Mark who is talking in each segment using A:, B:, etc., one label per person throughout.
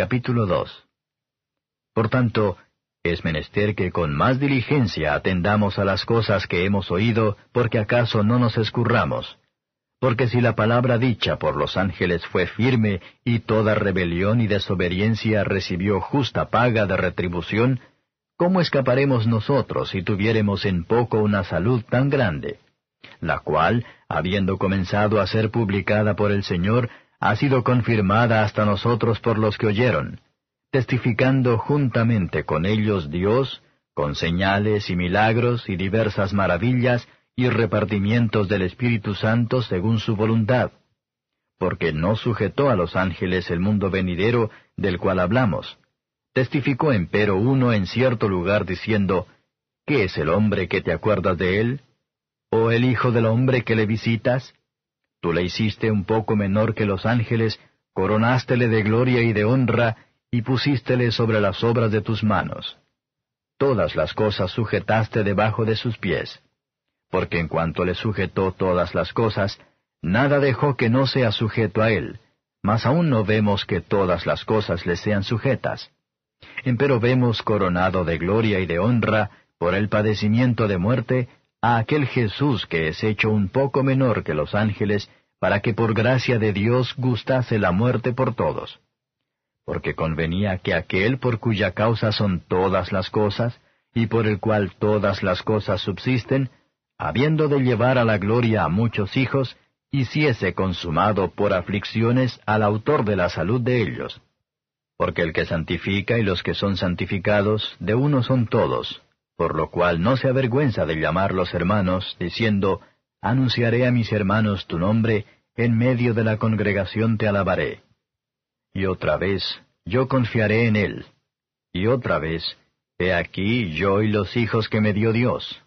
A: Capítulo 2 Por tanto, es menester que con más diligencia atendamos a las cosas que hemos oído, porque acaso no nos escurramos. Porque si la palabra dicha por los ángeles fue firme, y toda rebelión y desobediencia recibió justa paga de retribución, ¿cómo escaparemos nosotros si tuviéremos en poco una salud tan grande? La cual, habiendo comenzado a ser publicada por el Señor, ha sido confirmada hasta nosotros por los que oyeron, testificando juntamente con ellos Dios, con señales y milagros y diversas maravillas y repartimientos del Espíritu Santo según su voluntad, porque no sujetó a los ángeles el mundo venidero del cual hablamos. Testificó empero uno en cierto lugar diciendo, ¿Qué es el hombre que te acuerdas de él? ¿O el Hijo del hombre que le visitas? Tú le hiciste un poco menor que los ángeles, coronástele de gloria y de honra, y pusístele sobre las obras de tus manos. Todas las cosas sujetaste debajo de sus pies. Porque en cuanto le sujetó todas las cosas, nada dejó que no sea sujeto a él, mas aún no vemos que todas las cosas le sean sujetas. Empero vemos coronado de gloria y de honra, por el padecimiento de muerte, a aquel Jesús que es hecho un poco menor que los ángeles, para que por gracia de Dios gustase la muerte por todos. Porque convenía que aquel por cuya causa son todas las cosas, y por el cual todas las cosas subsisten, habiendo de llevar a la gloria a muchos hijos, hiciese consumado por aflicciones al autor de la salud de ellos. Porque el que santifica y los que son santificados, de uno son todos, por lo cual no se avergüenza de llamarlos hermanos, diciendo, Anunciaré a mis hermanos tu nombre, en medio de la congregación te alabaré. Y otra vez, yo confiaré en él. Y otra vez, he aquí yo y los hijos que me dio Dios.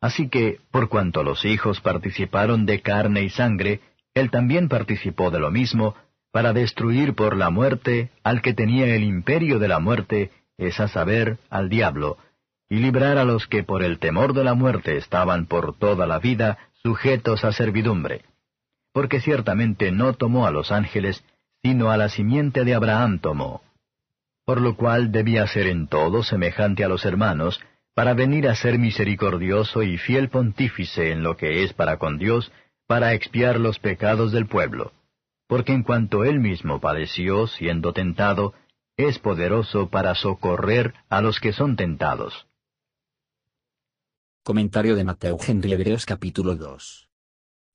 A: Así que, por cuanto los hijos participaron de carne y sangre, él también participó de lo mismo, para destruir por la muerte al que tenía el imperio de la muerte, es a saber, al diablo, y librar a los que por el temor de la muerte estaban por toda la vida sujetos a servidumbre. Porque ciertamente no tomó a los ángeles, sino a la simiente de Abraham tomó. Por lo cual debía ser en todo semejante a los hermanos, para venir a ser misericordioso y fiel pontífice en lo que es para con Dios, para expiar los pecados del pueblo. Porque en cuanto él mismo padeció siendo tentado, es poderoso para socorrer a los que son tentados.
B: Comentario de Mateo Henry Hebreos capítulo 2.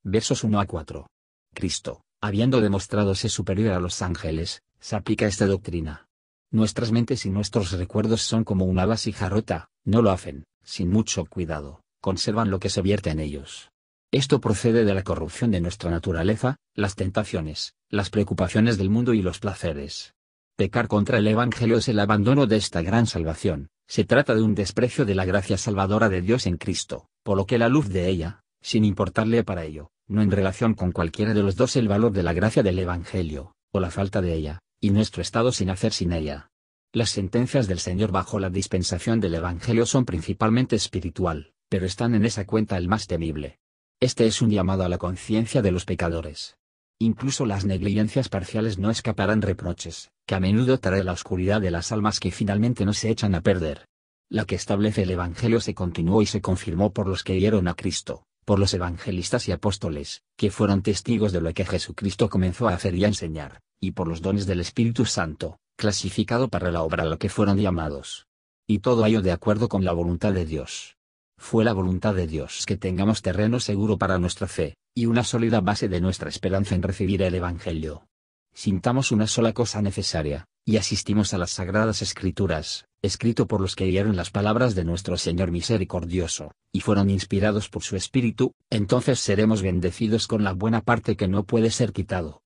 B: Versos 1 a 4. Cristo, habiendo demostrado ser superior a los ángeles, se aplica esta doctrina. Nuestras mentes y nuestros recuerdos son como una vasija rota, no lo hacen, sin mucho cuidado, conservan lo que se vierte en ellos. Esto procede de la corrupción de nuestra naturaleza, las tentaciones, las preocupaciones del mundo y los placeres. Pecar contra el Evangelio es el abandono de esta gran salvación, se trata de un desprecio de la gracia salvadora de Dios en Cristo, por lo que la luz de ella, sin importarle para ello, no en relación con cualquiera de los dos el valor de la gracia del Evangelio, o la falta de ella, y nuestro estado sin hacer sin ella. Las sentencias del Señor bajo la dispensación del Evangelio son principalmente espiritual, pero están en esa cuenta el más temible. Este es un llamado a la conciencia de los pecadores. Incluso las negligencias parciales no escaparán reproches, que a menudo trae la oscuridad de las almas que finalmente no se echan a perder. La que establece el Evangelio se continuó y se confirmó por los que dieron a Cristo, por los evangelistas y apóstoles, que fueron testigos de lo que Jesucristo comenzó a hacer y a enseñar, y por los dones del Espíritu Santo, clasificado para la obra a la que fueron llamados. Y todo ello de acuerdo con la voluntad de Dios. Fue la voluntad de Dios que tengamos terreno seguro para nuestra fe, y una sólida base de nuestra esperanza en recibir el Evangelio. Sintamos una sola cosa necesaria, y asistimos a las sagradas escrituras, escrito por los que oyeron las palabras de nuestro Señor misericordioso, y fueron inspirados por su Espíritu, entonces seremos bendecidos con la buena parte que no puede ser quitado.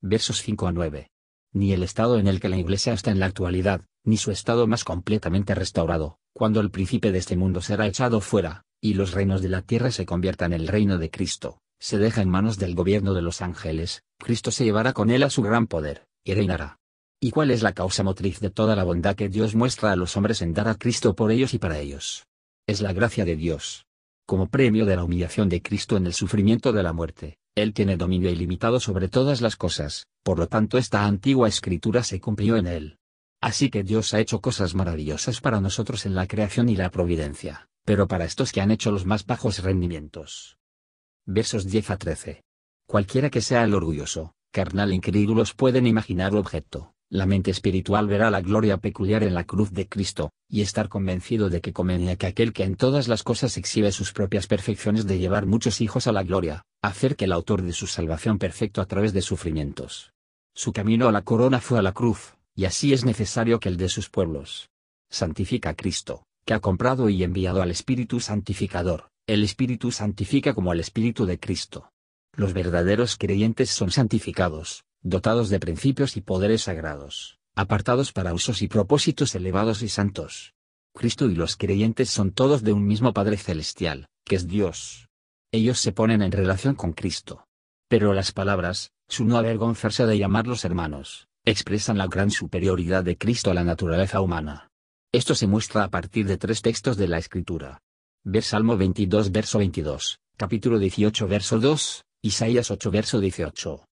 B: Versos 5 a 9. Ni el estado en el que la Iglesia está en la actualidad, ni su estado más completamente restaurado, cuando el príncipe de este mundo será echado fuera, y los reinos de la tierra se conviertan en el reino de Cristo, se deja en manos del gobierno de los ángeles, Cristo se llevará con él a su gran poder, y reinará. ¿Y cuál es la causa motriz de toda la bondad que Dios muestra a los hombres en dar a Cristo por ellos y para ellos? Es la gracia de Dios. Como premio de la humillación de Cristo en el sufrimiento de la muerte, Él tiene dominio ilimitado sobre todas las cosas, por lo tanto esta antigua escritura se cumplió en él. Así que Dios ha hecho cosas maravillosas para nosotros en la creación y la providencia, pero para estos que han hecho los más bajos rendimientos. Versos 10 a 13. Cualquiera que sea el orgulloso, carnal incrédulos pueden imaginar objeto, la mente espiritual verá la gloria peculiar en la cruz de Cristo, y estar convencido de que convenía que aquel que en todas las cosas exhibe sus propias perfecciones de llevar muchos hijos a la gloria, hacer que el autor de su salvación perfecto a través de sufrimientos. Su camino a la corona fue a la cruz, y así es necesario que el de sus pueblos. Santifica a Cristo, que ha comprado y enviado al Espíritu Santificador, el Espíritu santifica como el Espíritu de Cristo. Los verdaderos creyentes son santificados, dotados de principios y poderes sagrados, apartados para usos y propósitos elevados y santos. Cristo y los creyentes son todos de un mismo Padre Celestial, que es Dios. Ellos se ponen en relación con Cristo. Pero las palabras, su no avergonzarse de llamarlos hermanos, expresan la gran superioridad de Cristo a la naturaleza humana. Esto se muestra a partir de tres textos de la Escritura. Ver Salmo 22 verso 22, capítulo 18 verso 2, Isaías 8 verso 18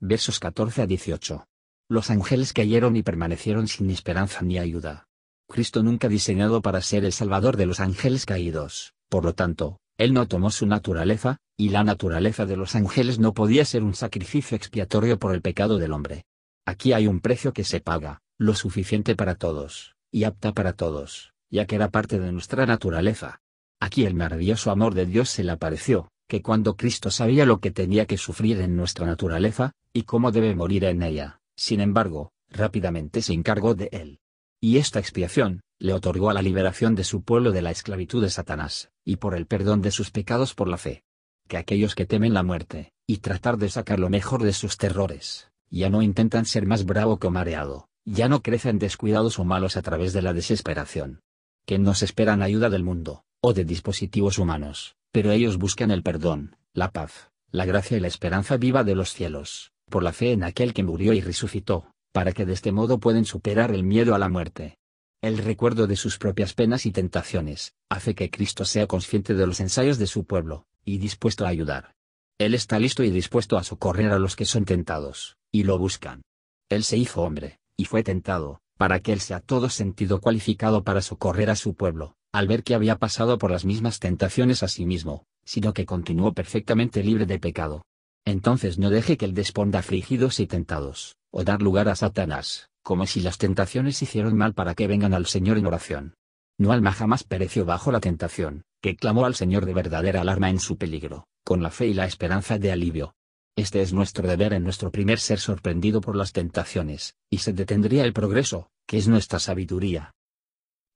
B: versos 14 a 18. Los ángeles cayeron y permanecieron sin esperanza ni ayuda. Cristo nunca diseñado para ser el salvador de los ángeles caídos, por lo tanto, Él no tomó su naturaleza, y la naturaleza de los ángeles no podía ser un sacrificio expiatorio por el pecado del hombre. Aquí hay un precio que se paga, lo suficiente para todos, y apta para todos, ya que era parte de nuestra naturaleza. Aquí el maravilloso amor de Dios se le apareció, que cuando Cristo sabía lo que tenía que sufrir en nuestra naturaleza, y cómo debe morir en ella, sin embargo, rápidamente se encargó de él. Y esta expiación, le otorgó a la liberación de su pueblo de la esclavitud de Satanás, y por el perdón de sus pecados por la fe. Que aquellos que temen la muerte, y tratar de sacar lo mejor de sus terrores, ya no intentan ser más bravo que mareado, ya no crecen descuidados o malos a través de la desesperación. Que no se esperan ayuda del mundo, o de dispositivos humanos, pero ellos buscan el perdón, la paz, la gracia y la esperanza viva de los cielos, por la fe en aquel que murió y resucitó, para que de este modo pueden superar el miedo a la muerte. El recuerdo de sus propias penas y tentaciones, hace que Cristo sea consciente de los ensayos de su pueblo, y dispuesto a ayudar. Él está listo y dispuesto a socorrer a los que son tentados, y lo buscan. Él se hizo hombre, y fue tentado, para que él sea todo sentido cualificado para socorrer a su pueblo, al ver que había pasado por las mismas tentaciones a sí mismo, sino que continuó perfectamente libre de pecado. Entonces no deje que él desponda afligidos y tentados, o dar lugar a Satanás, como si las tentaciones hicieron mal para que vengan al Señor en oración. No alma jamás pereció bajo la tentación, que clamó al Señor de verdadera alarma en su peligro, con la fe y la esperanza de alivio. Este es nuestro deber en nuestro primer ser sorprendido por las tentaciones, y se detendría el progreso, que es nuestra sabiduría.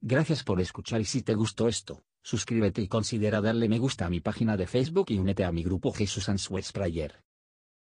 B: Gracias por escuchar y si te gustó esto, suscríbete y considera darle me gusta a mi página de Facebook y únete a mi grupo Jesús Answers Prayer.